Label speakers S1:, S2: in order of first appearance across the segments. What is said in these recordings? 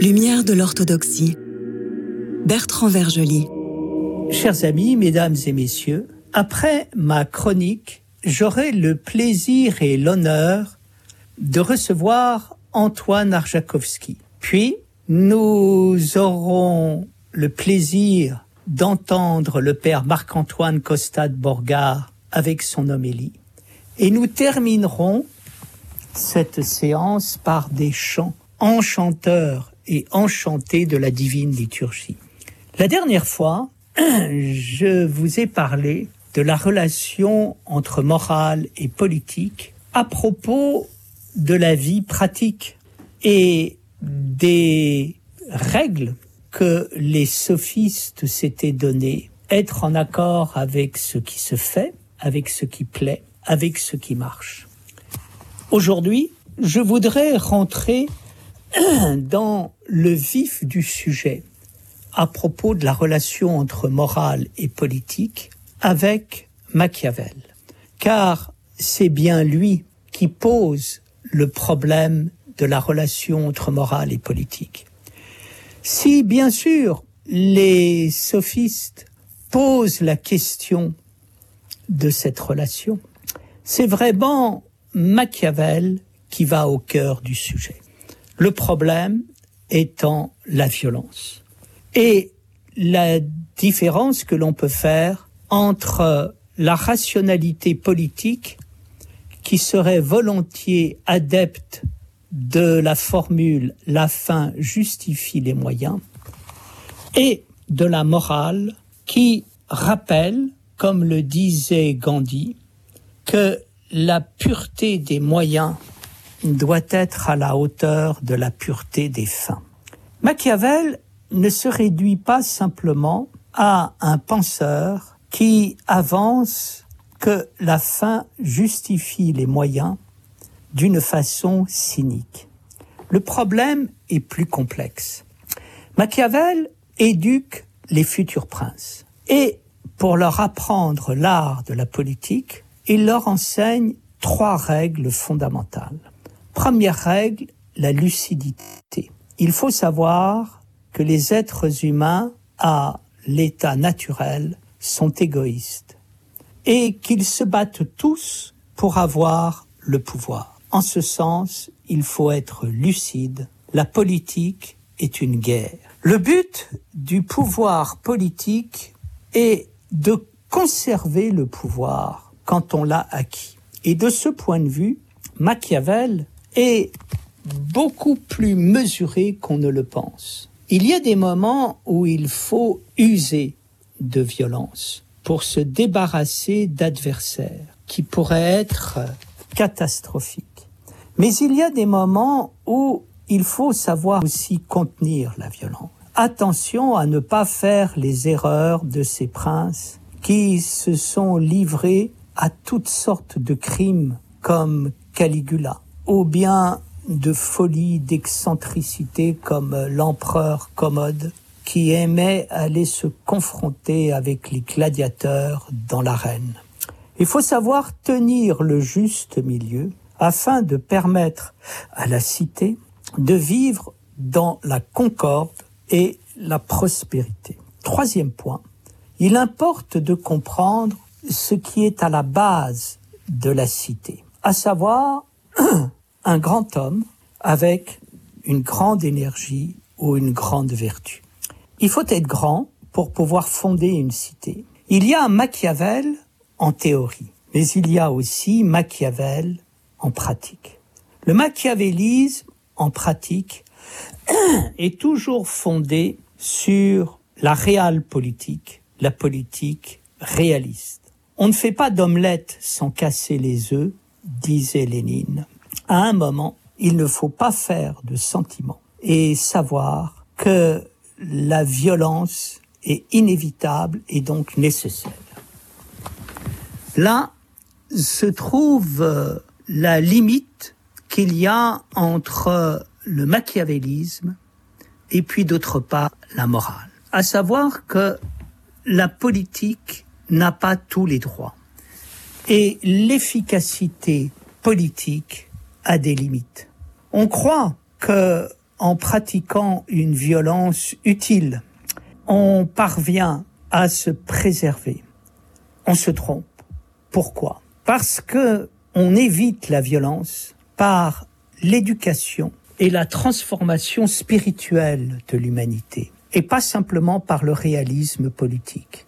S1: Lumière de l'orthodoxie. Bertrand Vergely.
S2: Chers amis, mesdames et messieurs, après ma chronique, j'aurai le plaisir et l'honneur de recevoir Antoine Arjakovski. Puis, nous aurons le plaisir d'entendre le père Marc-Antoine Costa de Borgard avec son homélie. Et nous terminerons cette séance par des chants enchanteurs et enchantés de la divine liturgie. La dernière fois, je vous ai parlé de la relation entre morale et politique à propos de la vie pratique et des règles que les sophistes s'étaient données, être en accord avec ce qui se fait, avec ce qui plaît, avec ce qui marche. Aujourd'hui, je voudrais rentrer dans le vif du sujet à propos de la relation entre morale et politique avec Machiavel. Car c'est bien lui qui pose le problème de la relation entre morale et politique. Si, bien sûr, les sophistes posent la question de cette relation, c'est vraiment Machiavel qui va au cœur du sujet. Le problème étant la violence. Et la différence que l'on peut faire entre la rationalité politique qui serait volontiers adepte de la formule la fin justifie les moyens et de la morale qui rappelle, comme le disait Gandhi, que la pureté des moyens doit être à la hauteur de la pureté des fins. Machiavel ne se réduit pas simplement à un penseur qui avance que la fin justifie les moyens d'une façon cynique. Le problème est plus complexe. Machiavel éduque les futurs princes et pour leur apprendre l'art de la politique, il leur enseigne trois règles fondamentales. Première règle, la lucidité. Il faut savoir que les êtres humains, à l'état naturel, sont égoïstes et qu'ils se battent tous pour avoir le pouvoir. En ce sens, il faut être lucide. La politique est une guerre. Le but du pouvoir politique est de conserver le pouvoir quand on l'a acquis. Et de ce point de vue, Machiavel est beaucoup plus mesuré qu'on ne le pense. Il y a des moments où il faut user de violence pour se débarrasser d'adversaires qui pourraient être catastrophiques. Mais il y a des moments où il faut savoir aussi contenir la violence. Attention à ne pas faire les erreurs de ces princes qui se sont livrés à toutes sortes de crimes comme Caligula ou bien de folie, d'excentricité comme l'empereur Commode qui aimait aller se confronter avec les gladiateurs dans l'arène. Il faut savoir tenir le juste milieu afin de permettre à la cité de vivre dans la concorde et la prospérité. Troisième point, il importe de comprendre ce qui est à la base de la cité, à savoir un grand homme avec une grande énergie ou une grande vertu. Il faut être grand pour pouvoir fonder une cité. Il y a un Machiavel en théorie, mais il y a aussi Machiavel en pratique. Le machiavélisme en pratique est toujours fondé sur la réelle politique, la politique réaliste. On ne fait pas d'omelette sans casser les œufs, disait Lénine. À un moment, il ne faut pas faire de sentiments et savoir que la violence est inévitable et donc nécessaire. Là se trouve euh, la limite qu'il y a entre le machiavélisme et puis d'autre part la morale. À savoir que la politique n'a pas tous les droits et l'efficacité politique a des limites. On croit que en pratiquant une violence utile, on parvient à se préserver. On se trompe. Pourquoi? Parce que on évite la violence par l'éducation et la transformation spirituelle de l'humanité, et pas simplement par le réalisme politique.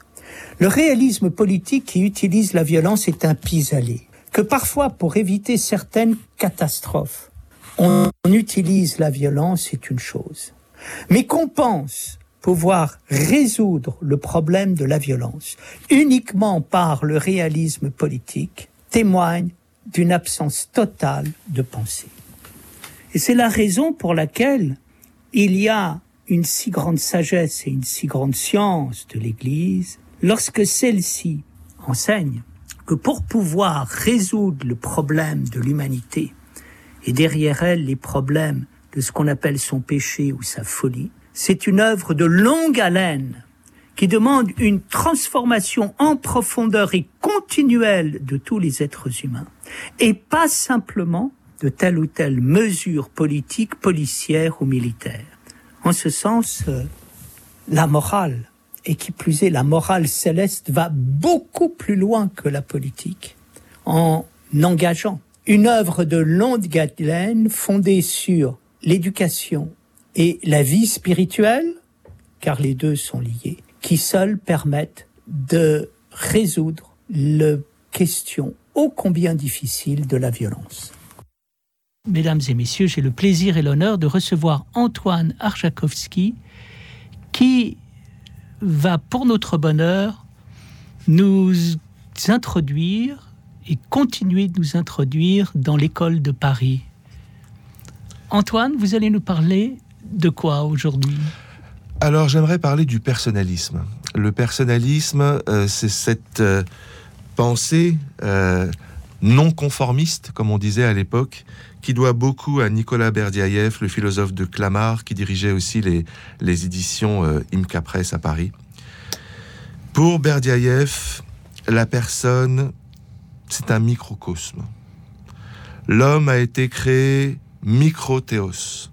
S2: Le réalisme politique qui utilise la violence est un pis-aller, que parfois pour éviter certaines catastrophes, on utilise la violence, c'est une chose. Mais qu'on pense pouvoir résoudre le problème de la violence uniquement par le réalisme politique témoigne d'une absence totale de pensée. Et c'est la raison pour laquelle il y a une si grande sagesse et une si grande science de l'Église lorsque celle-ci enseigne que pour pouvoir résoudre le problème de l'humanité, et derrière elle les problèmes de ce qu'on appelle son péché ou sa folie, c'est une œuvre de longue haleine qui demande une transformation en profondeur et continuelle de tous les êtres humains, et pas simplement de telle ou telle mesure politique, policière ou militaire. En ce sens, euh, la morale, et qui plus est la morale céleste, va beaucoup plus loin que la politique, en engageant une œuvre de longue haleine fondée sur l'éducation et la vie spirituelle, car les deux sont liés, qui seuls permettent de résoudre la question ô combien difficile de la violence.
S3: Mesdames et messieurs, j'ai le plaisir et l'honneur de recevoir Antoine Archakovski qui va, pour notre bonheur, nous introduire et continuer de nous introduire dans l'école de Paris. Antoine, vous allez nous parler de quoi aujourd'hui?
S4: Alors j'aimerais parler du personnalisme. Le personnalisme, euh, c'est cette euh, pensée euh, non conformiste, comme on disait à l'époque, qui doit beaucoup à Nicolas Berdiaïev, le philosophe de Clamart, qui dirigeait aussi les, les éditions Imca Press à Paris. Pour Berdiaïev, la personne c'est un microcosme. L'homme a été créé microthéos.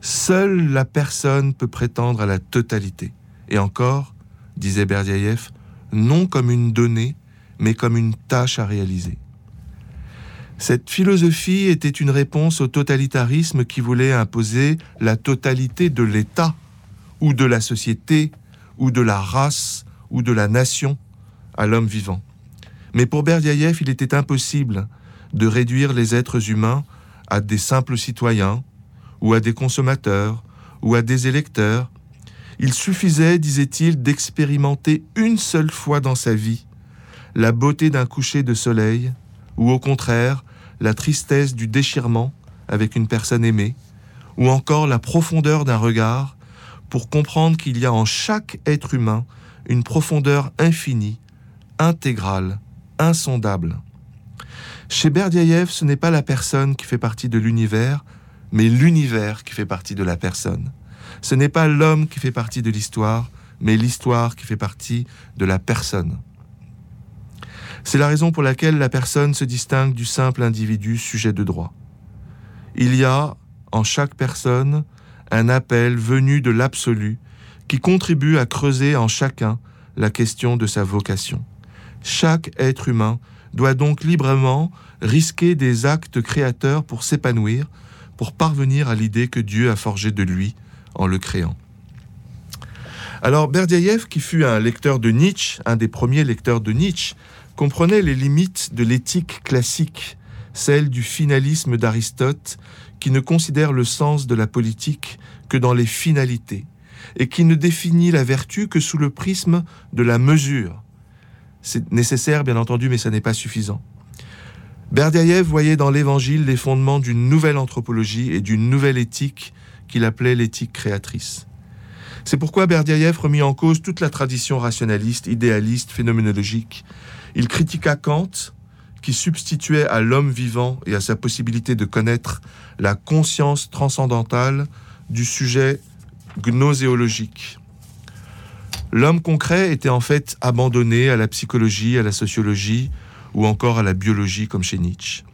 S4: Seule la personne peut prétendre à la totalité. Et encore, disait Berdiaïev, non comme une donnée, mais comme une tâche à réaliser. Cette philosophie était une réponse au totalitarisme qui voulait imposer la totalité de l'État, ou de la société, ou de la race, ou de la nation à l'homme vivant. Mais pour Berdiaïev, il était impossible de réduire les êtres humains à des simples citoyens, ou à des consommateurs, ou à des électeurs. Il suffisait, disait-il, d'expérimenter une seule fois dans sa vie la beauté d'un coucher de soleil, ou au contraire, la tristesse du déchirement avec une personne aimée, ou encore la profondeur d'un regard, pour comprendre qu'il y a en chaque être humain une profondeur infinie, intégrale, insondable. Chez Berdiaïev, ce n'est pas la personne qui fait partie de l'univers, mais l'univers qui fait partie de la personne. Ce n'est pas l'homme qui fait partie de l'histoire, mais l'histoire qui fait partie de la personne. C'est la raison pour laquelle la personne se distingue du simple individu sujet de droit. Il y a, en chaque personne, un appel venu de l'absolu qui contribue à creuser en chacun la question de sa vocation. Chaque être humain doit donc librement risquer des actes créateurs pour s'épanouir, pour parvenir à l'idée que Dieu a forgée de lui en le créant. Alors Berdiaïev, qui fut un lecteur de Nietzsche, un des premiers lecteurs de Nietzsche, comprenait les limites de l'éthique classique, celle du finalisme d'Aristote, qui ne considère le sens de la politique que dans les finalités, et qui ne définit la vertu que sous le prisme de la mesure, c'est nécessaire, bien entendu, mais ça n'est pas suffisant. Berdiaïev voyait dans l'Évangile les fondements d'une nouvelle anthropologie et d'une nouvelle éthique qu'il appelait l'éthique créatrice. C'est pourquoi Berdiaïev remit en cause toute la tradition rationaliste, idéaliste, phénoménologique. Il critiqua Kant, qui substituait à l'homme vivant et à sa possibilité de connaître la conscience transcendantale du sujet gnoséologique. L'homme concret était en fait abandonné à la psychologie, à la sociologie ou encore à la biologie comme chez Nietzsche.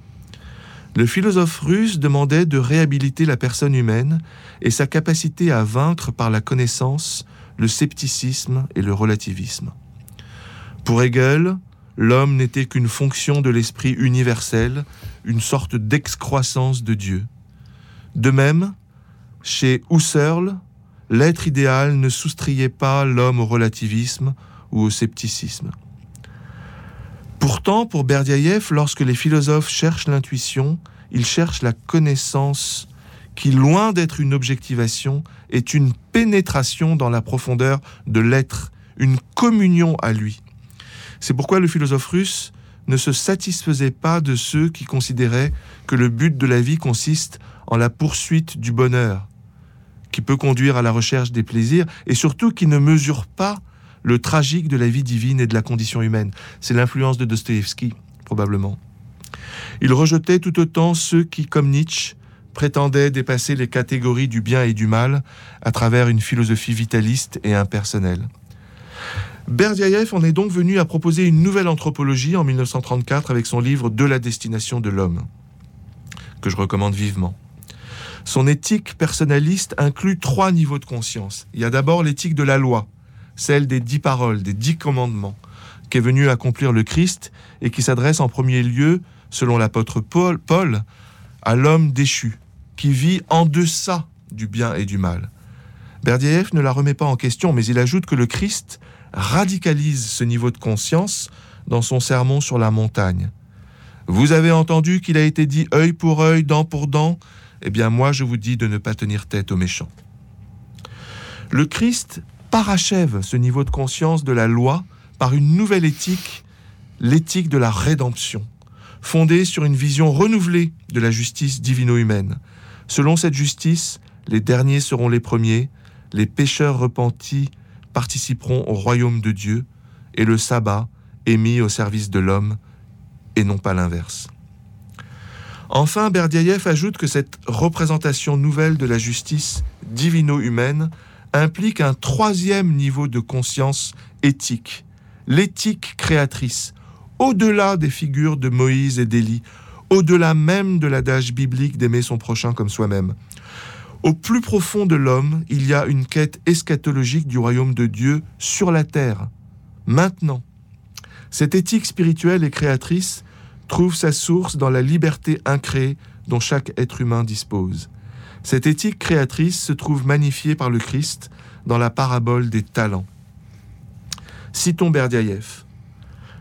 S4: Le philosophe russe demandait de réhabiliter la personne humaine et sa capacité à vaincre par la connaissance le scepticisme et le relativisme. Pour Hegel, l'homme n'était qu'une fonction de l'esprit universel, une sorte d'excroissance de Dieu. De même, chez Husserl, l'être idéal ne soustrayait pas l'homme au relativisme ou au scepticisme. Pourtant, pour Berdiaïev, lorsque les philosophes cherchent l'intuition, ils cherchent la connaissance qui, loin d'être une objectivation, est une pénétration dans la profondeur de l'être, une communion à lui. C'est pourquoi le philosophe russe ne se satisfaisait pas de ceux qui considéraient que le but de la vie consiste en la poursuite du bonheur, qui peut conduire à la recherche des plaisirs, et surtout qui ne mesure pas le tragique de la vie divine et de la condition humaine. C'est l'influence de Dostoïevski, probablement. Il rejetait tout autant ceux qui, comme Nietzsche, prétendaient dépasser les catégories du bien et du mal à travers une philosophie vitaliste et impersonnelle. Berdiaïev en est donc venu à proposer une nouvelle anthropologie en 1934 avec son livre De la destination de l'homme, que je recommande vivement. Son éthique personnaliste inclut trois niveaux de conscience. Il y a d'abord l'éthique de la loi, celle des dix paroles, des dix commandements, qui est venu accomplir le Christ et qui s'adresse en premier lieu, selon l'apôtre Paul, à l'homme déchu, qui vit en deçà du bien et du mal. Berdiaev ne la remet pas en question, mais il ajoute que le Christ radicalise ce niveau de conscience dans son sermon sur la montagne. Vous avez entendu qu'il a été dit œil pour œil, dent pour dent, eh bien moi je vous dis de ne pas tenir tête aux méchants. Le Christ parachève ce niveau de conscience de la loi par une nouvelle éthique, l'éthique de la rédemption, fondée sur une vision renouvelée de la justice divino-humaine. Selon cette justice, les derniers seront les premiers, les pécheurs repentis participeront au royaume de Dieu, et le sabbat est mis au service de l'homme, et non pas l'inverse. Enfin, Berdiaïev ajoute que cette représentation nouvelle de la justice divino-humaine implique un troisième niveau de conscience éthique, l'éthique créatrice, au-delà des figures de Moïse et d'Élie, au-delà même de l'adage biblique d'aimer son prochain comme soi-même. Au plus profond de l'homme, il y a une quête eschatologique du royaume de Dieu sur la terre, maintenant. Cette éthique spirituelle et créatrice trouve sa source dans la liberté incréée dont chaque être humain dispose. Cette éthique créatrice se trouve magnifiée par le Christ dans la parabole des talents. Citons Berdiaïev.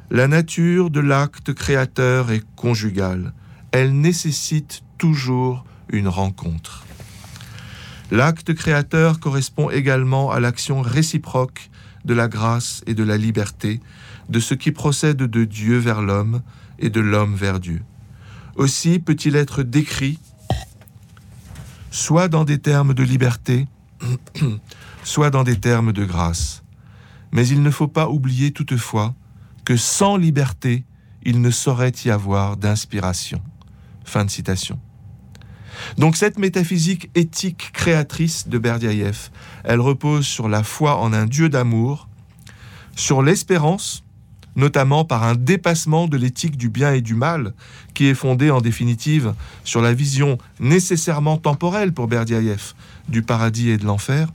S4: La nature de l'acte créateur est conjugale. Elle nécessite toujours une rencontre. L'acte créateur correspond également à l'action réciproque de la grâce et de la liberté, de ce qui procède de Dieu vers l'homme et de l'homme vers Dieu. Aussi peut-il être décrit soit dans des termes de liberté, soit dans des termes de grâce. Mais il ne faut pas oublier toutefois que sans liberté, il ne saurait y avoir d'inspiration. Fin de citation. Donc cette métaphysique éthique créatrice de Berdiaïev, elle repose sur la foi en un Dieu d'amour, sur l'espérance, notamment par un dépassement de l'éthique du bien et du mal, qui est fondée en définitive sur la vision nécessairement temporelle pour Berdiaïev du paradis et de l'enfer,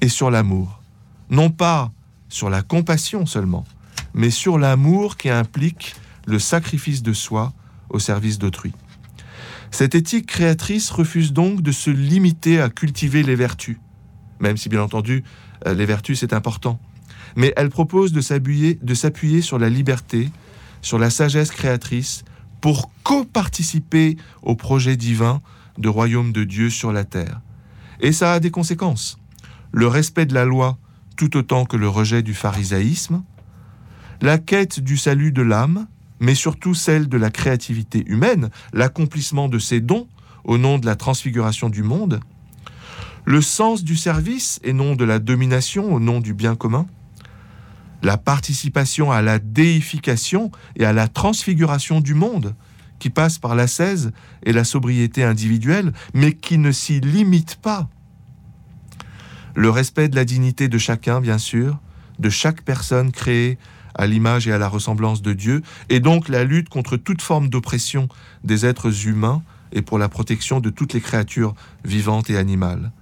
S4: et sur l'amour. Non pas sur la compassion seulement, mais sur l'amour qui implique le sacrifice de soi au service d'autrui. Cette éthique créatrice refuse donc de se limiter à cultiver les vertus, même si bien entendu euh, les vertus c'est important, mais elle propose de s'appuyer sur la liberté, sur la sagesse créatrice, pour co-participer au projet divin de royaume de Dieu sur la terre. Et ça a des conséquences. Le respect de la loi tout autant que le rejet du pharisaïsme, la quête du salut de l'âme, mais surtout celle de la créativité humaine, l'accomplissement de ses dons au nom de la transfiguration du monde, le sens du service et non de la domination au nom du bien commun, la participation à la déification et à la transfiguration du monde, qui passe par l'ascèse et la sobriété individuelle, mais qui ne s'y limite pas. Le respect de la dignité de chacun, bien sûr, de chaque personne créée à l'image et à la ressemblance de Dieu, et donc la lutte contre toute forme d'oppression des êtres humains et pour la protection de toutes les créatures vivantes et animales.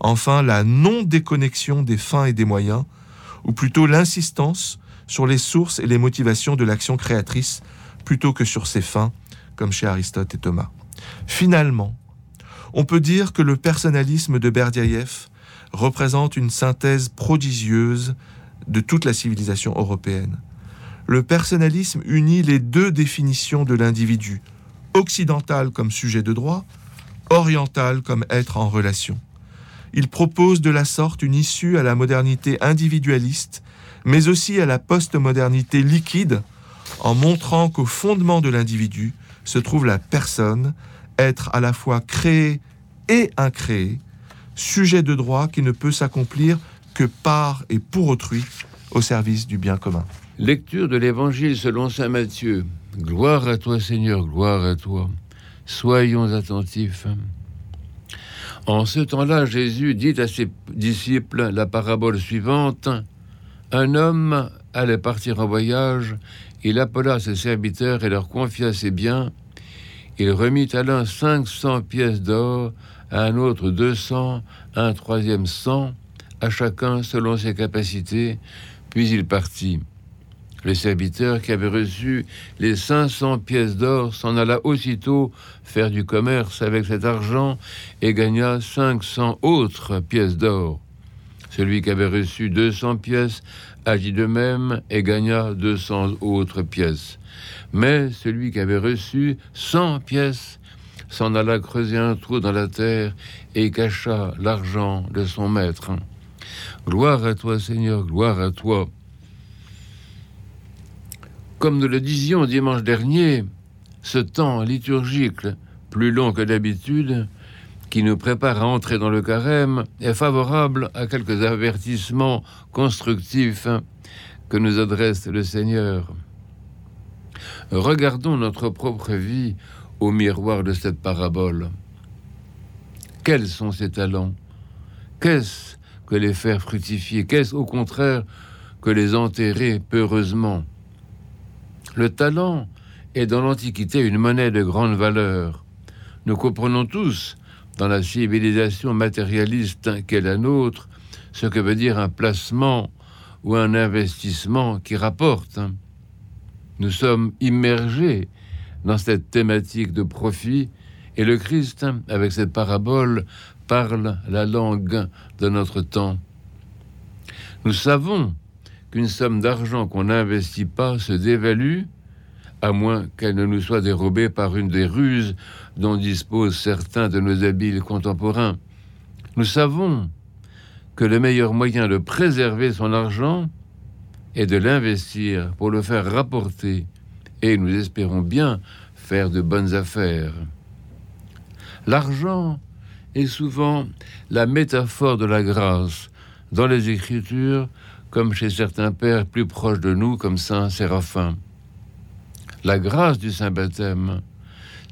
S4: Enfin, la non-déconnexion des fins et des moyens, ou plutôt l'insistance sur les sources et les motivations de l'action créatrice plutôt que sur ses fins, comme chez Aristote et Thomas. Finalement, on peut dire que le personnalisme de Berdiaïev représente une synthèse prodigieuse de toute la civilisation européenne. Le personnalisme unit les deux définitions de l'individu, occidental comme sujet de droit, oriental comme être en relation. Il propose de la sorte une issue à la modernité individualiste, mais aussi à la postmodernité liquide, en montrant qu'au fondement de l'individu se trouve la personne, être à la fois créé et incréé, sujet de droit qui ne peut s'accomplir que par et pour autrui au service du bien commun.
S5: Lecture de l'Évangile selon Saint Matthieu. Gloire à toi Seigneur, gloire à toi. Soyons attentifs. En ce temps-là, Jésus dit à ses disciples la parabole suivante. Un homme allait partir en voyage, il appela ses serviteurs et leur confia ses biens. Il remit à l'un cinq cents pièces d'or, à un autre deux cents, à un troisième cent, à chacun selon ses capacités, puis il partit. Le serviteur qui avait reçu les 500 pièces d'or s'en alla aussitôt faire du commerce avec cet argent et gagna 500 autres pièces d'or. Celui qui avait reçu 200 pièces agit de même et gagna 200 autres pièces. Mais celui qui avait reçu 100 pièces s'en alla creuser un trou dans la terre et cacha l'argent de son maître. Gloire à toi Seigneur, gloire à toi. Comme nous le disions dimanche dernier, ce temps liturgique, plus long que d'habitude, qui nous prépare à entrer dans le carême, est favorable à quelques avertissements constructifs que nous adresse le Seigneur. Regardons notre propre vie au miroir de cette parabole. Quels sont ses talents? Qu'est-ce que les faire fructifier? Qu'est-ce au contraire que les enterrer peureusement? Le talent est dans l'Antiquité une monnaie de grande valeur. Nous comprenons tous, dans la civilisation matérialiste qu'est la nôtre, ce que veut dire un placement ou un investissement qui rapporte. Nous sommes immergés dans cette thématique de profit et le Christ, avec cette parabole, parle la langue de notre temps. Nous savons qu'une somme d'argent qu'on n'investit pas se dévalue, à moins qu'elle ne nous soit dérobée par une des ruses dont disposent certains de nos habiles contemporains. Nous savons que le meilleur moyen de préserver son argent est de l'investir pour le faire rapporter, et nous espérons bien faire de bonnes affaires. L'argent est souvent la métaphore de la grâce. Dans les Écritures, comme chez certains pères plus proches de nous, comme Saint Séraphin. La grâce du Saint Baptême,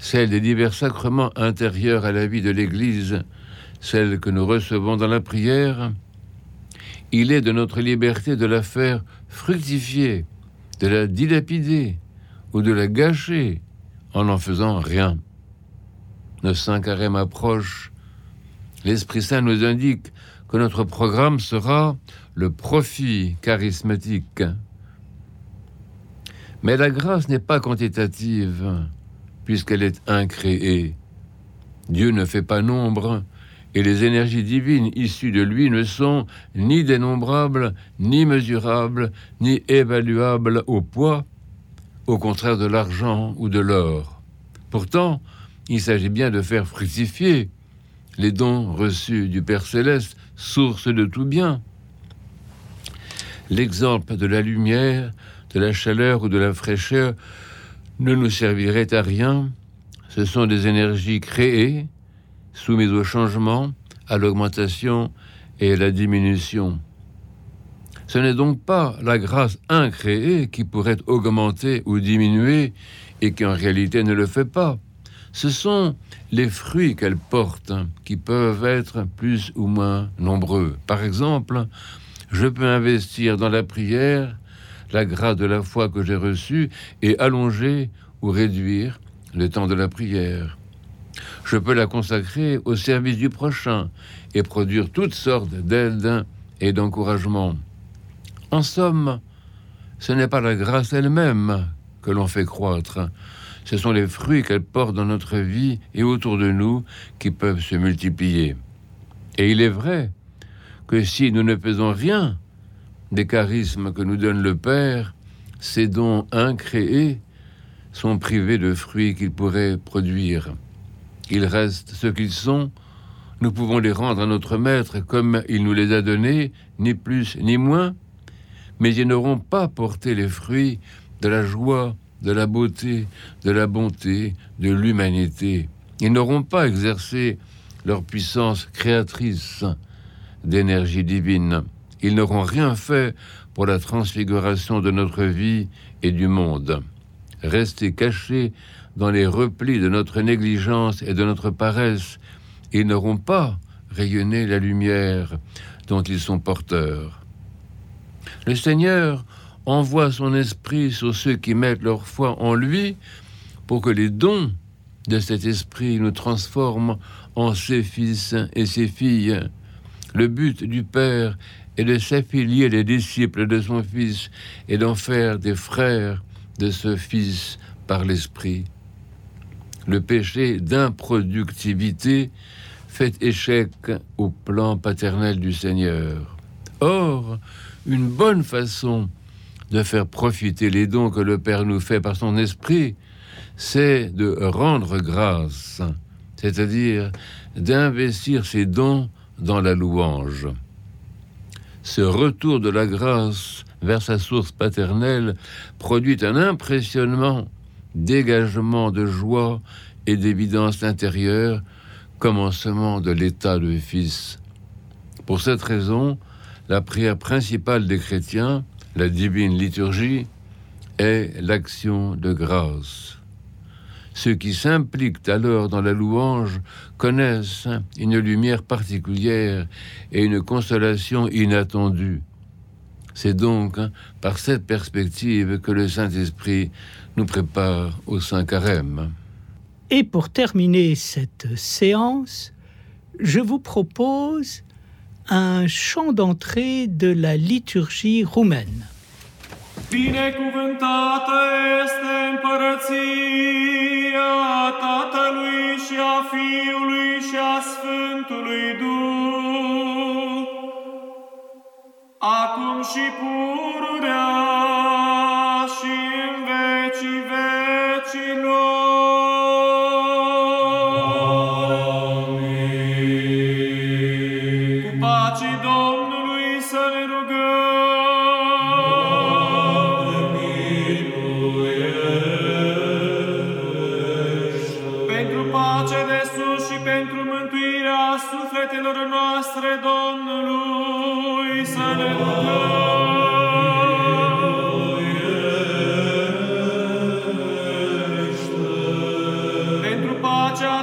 S5: celle des divers sacrements intérieurs à la vie de l'Église, celle que nous recevons dans la prière, il est de notre liberté de la faire fructifier, de la dilapider ou de la gâcher en n'en faisant rien. Nos saint carême approche. L'Esprit Saint nous indique que notre programme sera le profit charismatique. Mais la grâce n'est pas quantitative, puisqu'elle est incréée. Dieu ne fait pas nombre, et les énergies divines issues de lui ne sont ni dénombrables, ni mesurables, ni évaluables au poids, au contraire de l'argent ou de l'or. Pourtant, il s'agit bien de faire fructifier les dons reçus du Père céleste, source de tout bien. L'exemple de la lumière, de la chaleur ou de la fraîcheur ne nous servirait à rien. Ce sont des énergies créées, soumises au changement, à l'augmentation et à la diminution. Ce n'est donc pas la grâce incréée qui pourrait augmenter ou diminuer et qui en réalité ne le fait pas. Ce sont les fruits qu'elle porte qui peuvent être plus ou moins nombreux. Par exemple, je peux investir dans la prière la grâce de la foi que j'ai reçue et allonger ou réduire le temps de la prière. Je peux la consacrer au service du prochain et produire toutes sortes d'aides et d'encouragements. En somme, ce n'est pas la grâce elle-même que l'on fait croître, ce sont les fruits qu'elle porte dans notre vie et autour de nous qui peuvent se multiplier. Et il est vrai que si nous ne faisons rien des charismes que nous donne le Père, ces dons incréés sont privés de fruits qu'ils pourraient produire. Ils restent ce qu'ils sont, nous pouvons les rendre à notre Maître comme il nous les a donnés, ni plus ni moins, mais ils n'auront pas porté les fruits de la joie, de la beauté, de la bonté, de l'humanité. Ils n'auront pas exercé leur puissance créatrice d'énergie divine. Ils n'auront rien fait pour la transfiguration de notre vie et du monde. Restés cachés dans les replis de notre négligence et de notre paresse, ils n'auront pas rayonné la lumière dont ils sont porteurs. Le Seigneur envoie son esprit sur ceux qui mettent leur foi en lui pour que les dons de cet esprit nous transforment en ses fils et ses filles. Le but du Père est de s'affilier les disciples de son Fils et d'en faire des frères de ce Fils par l'Esprit. Le péché d'improductivité fait échec au plan paternel du Seigneur. Or, une bonne façon de faire profiter les dons que le Père nous fait par son esprit, c'est de rendre grâce, c'est-à-dire d'investir ces dons dans la louange. Ce retour de la grâce vers sa source paternelle produit un impressionnement dégagement de joie et d'évidence intérieure, commencement de l'état de fils. Pour cette raison, la prière principale des chrétiens la divine liturgie est l'action de grâce. Ceux qui s'impliquent alors dans la louange connaissent une lumière particulière et une consolation inattendue. C'est donc par cette perspective que le Saint-Esprit nous prépare au Saint Carême.
S3: Et pour terminer cette séance, je vous propose un chant d'entrée de la liturgie roumaine.
S6: Binecuvântată este împărăția Tatălui și a Fiului și a Sfântului Duh, acum și pururea noastre Domnului să ne rugăm.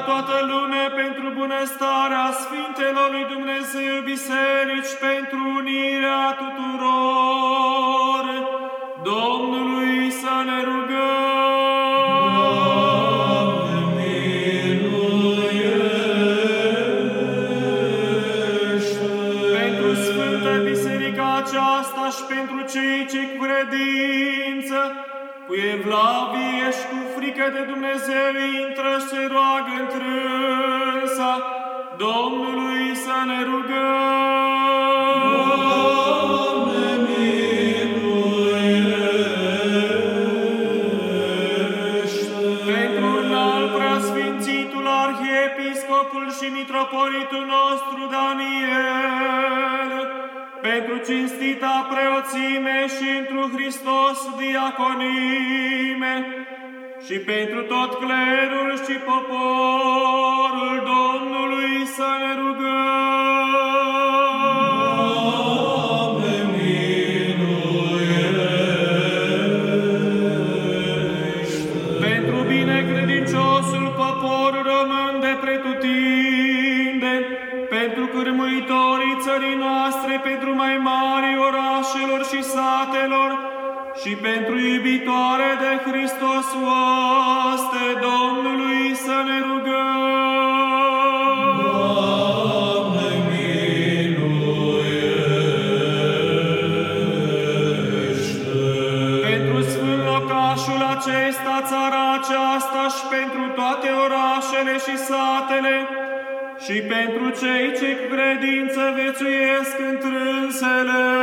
S6: toată lumea pentru bunăstarea Sfintelor lui Dumnezeu Biserică. Arhiepiscopul și mitropolitul nostru Daniel, pentru cinstita preoțime și întru Hristos diaconime, și pentru tot clerul și poporul Domnului să ne rugăm. Și pentru iubitoare de Hristos oaste Domnului să ne rugăm. Doamne, Pentru sfânt locașul acesta, țara aceasta și pentru toate orașele și satele, și pentru cei ce cu credință vețuiesc întrânsele